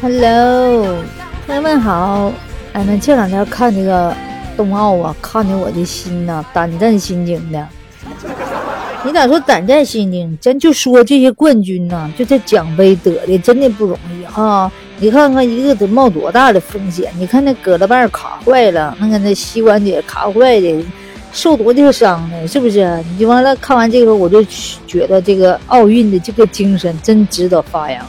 Hello，朋友们好。哎，那这两天看这个冬奥啊，看的我的心呐胆战心惊的。你咋说胆战心惊？咱就说这些冠军呐，就这奖杯得的真的不容易啊。你看看一个得冒多大的风险？你看那胳膊把卡坏了，那个那膝关节卡坏的，受多大伤呢？是不是？你完了看完这个，我就觉得这个奥运的这个精神真值得发扬。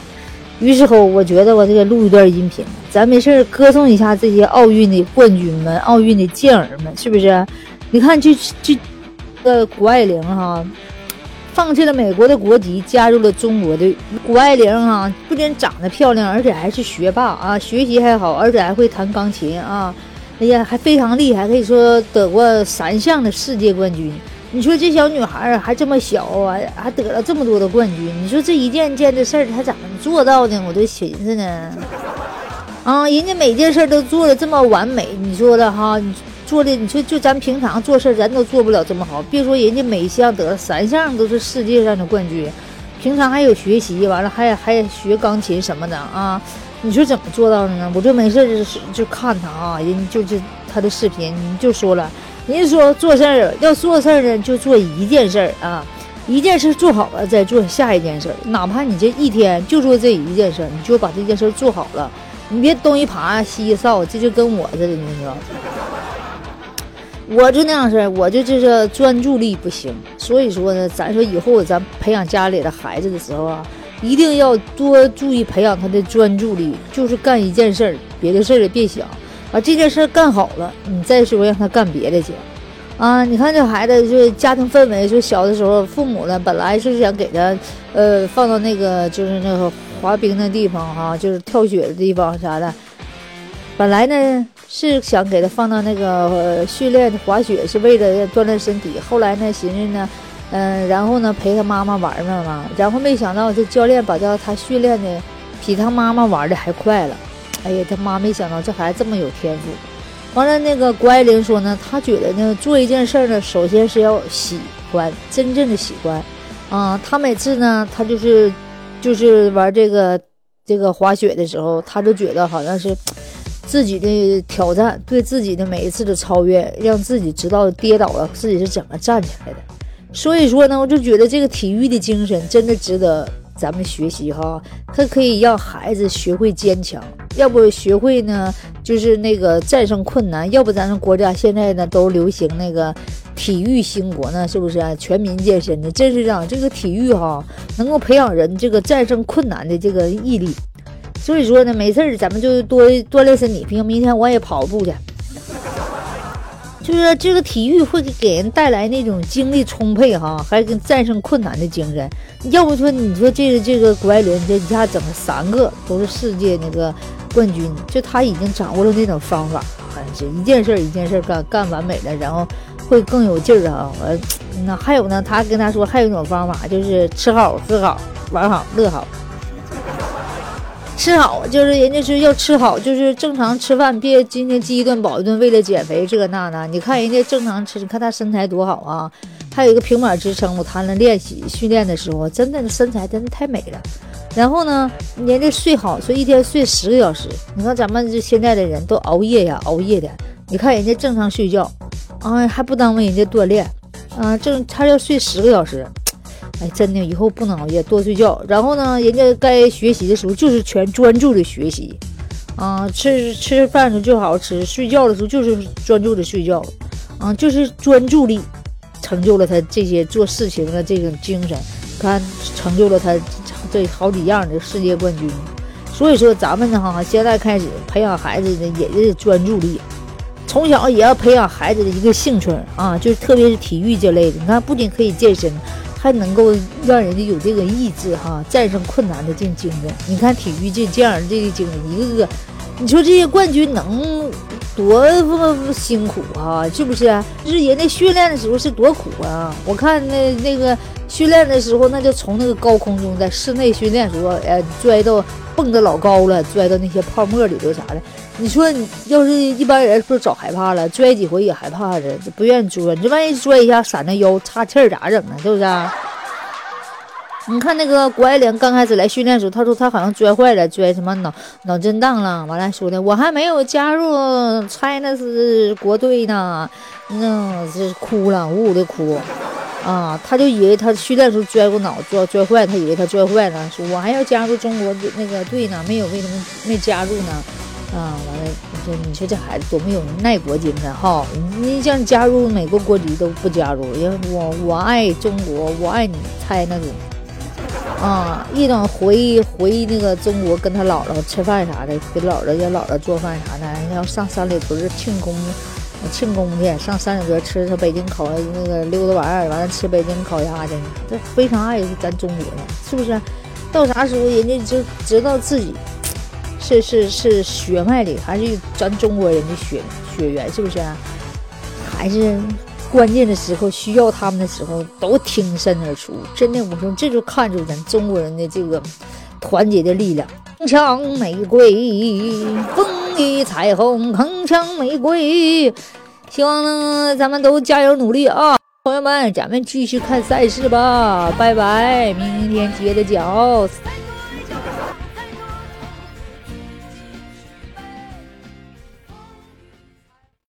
于是乎，我觉得我这个录一段音频，咱没事歌颂一下这些奥运的冠军们、奥运的健儿们，是不是？你看，就就，呃，谷爱凌哈，放弃了美国的国籍，加入了中国队谷爱凌哈，不仅长得漂亮，而且还是学霸啊，学习还好，而且还会弹钢琴啊，哎呀，还非常厉害，可以说得过三项的世界冠军。你说这小女孩还这么小啊，还得了这么多的冠军？你说这一件件的事儿，她怎么做到的？我都寻思呢。啊，人家每件事都做的这么完美，你说的哈？你做的，你说就咱平常做事，咱都做不了这么好，别说人家每项得三项都是世界上的冠军，平常还有学习，完了还还学钢琴什么的啊？你说怎么做到的呢？我就没事就就看他啊，人就是他的视频，你就说了。人家说做事儿要做事儿呢，就做一件事儿啊，一件事做好了再做下一件事。哪怕你这一天就做这一件事，你就把这件事做好了。你别东一耙西一扫，这就跟我似的，你知道我就那样式，我就就是专注力不行。所以说呢，咱说以后咱培养家里的孩子的时候啊，一定要多注意培养他的专注力，就是干一件事，别的事儿也别想。把这件事干好了，你再说让他干别的去，啊！你看这孩子，就是家庭氛围，就小的时候，父母呢本来是想给他，呃，放到那个就是那个滑冰的地方哈，就是跳雪的地方啥的。本来呢是想给他放到那个训练滑雪，是为了锻炼身体。后来呢，寻思呢，嗯，然后呢陪他妈妈玩玩嘛。然后没想到这教练把他他训练的比他妈妈玩的还快了。哎呀，他妈没想到这孩子这么有天赋。完了，那个谷爱凌说呢，她觉得呢，做一件事呢，首先是要喜欢，真正的喜欢。啊，她每次呢，她就是就是玩这个这个滑雪的时候，她就觉得好像是自己的挑战，对自己的每一次的超越，让自己知道跌倒了自己是怎么站起来的。所以说呢，我就觉得这个体育的精神真的值得。咱们学习哈，它可以让孩子学会坚强，要不学会呢，就是那个战胜困难。要不咱们国家现在呢都流行那个体育兴国呢，是不是？全民健身的，真是这样。这个体育哈，能够培养人这个战胜困难的这个毅力。所以说呢，没事儿咱们就多锻炼身体。比如明天我也跑步去。就是这个体育会给人带来那种精力充沛哈，还跟战胜困难的精神。要不说你说这个这个谷爱凌这一下整了三个都是世界那个冠军，就他已经掌握了那种方法，好像是一件事一件事干干完美了，然后会更有劲儿啊。呃，那还有呢，他跟他说还有一种方法，就是吃好喝好玩好乐好。吃好就是人家是要吃好，就是正常吃饭，别今天饥一顿饱一顿，为了减肥这个那的。你看人家正常吃，你看他身材多好啊，还有一个平板支撑，我他那练习训练的时候，真的身材真的太美了。然后呢，人家睡好，说一天睡十个小时。你看咱们这现在的人都熬夜呀，熬夜的。你看人家正常睡觉，啊，还不耽误人家锻炼，啊，正他要睡十个小时。哎，真的，以后不能熬夜，多睡觉。然后呢，人家该学习的时候就是全专注的学习，啊，吃吃饭的时候就好好吃，睡觉的时候就是专注的睡觉，啊，就是专注力成就了他这些做事情的这种精神，看成就了他这好几样的世界冠军。所以说，咱们呢哈，现在开始培养孩子呢也是专注力，从小也要培养孩子的一个兴趣啊，就是特别是体育这类的。你看，不仅可以健身。还能够让人家有这个意志哈，战胜困难的这精神。你看体育这这样这些精神，一个个，你说这些冠军能多辛苦啊？是不是？就是人家训练的时候是多苦啊！我看那那个训练的时候，那就从那个高空中在室内训练时候，哎，拽到蹦的老高了，拽到那些泡沫里头啥的。你说你要是一般人，不是早害怕了，拽几回也害怕的，不愿意拽。你这万一拽一下，闪着腰，岔气儿咋整啊？是不是？你看那个谷爱凌刚开始来训练的时候，她说她好像摔坏了，摔什么脑脑震荡了。完了说的我还没有加入 China 是国队呢，那是哭了，呜呜的哭啊！他就以为他训练时候摔过脑，摔摔坏，他以为他摔坏了，说我还要加入中国那个队呢，没有为什么没加入呢？啊，完了，你说你说这孩子多没有爱国精神哈！你像加入美国国籍都不加入，因为我我爱中国，我爱你，猜那种。啊，一等回回那个中国跟他姥姥吃饭啥的，给姥姥家姥姥做饭啥的，要上三里屯庆功，庆功去，上三里屯吃他北京烤那个溜达玩儿，完了吃北京烤鸭去，这非常爱咱中国人，是不是？到啥时候人家就知道自己是是是血脉里还是咱中国人的血血缘，是不是？还是？关键的时候需要他们的时候都挺身而出，真的，我说这就看出咱中国人的这个团结的力量。铿锵玫瑰，风彩虹，铿锵玫瑰。希望呢，咱们都加油努力啊，朋友们，咱们继续看赛事吧，拜拜，明天接着讲。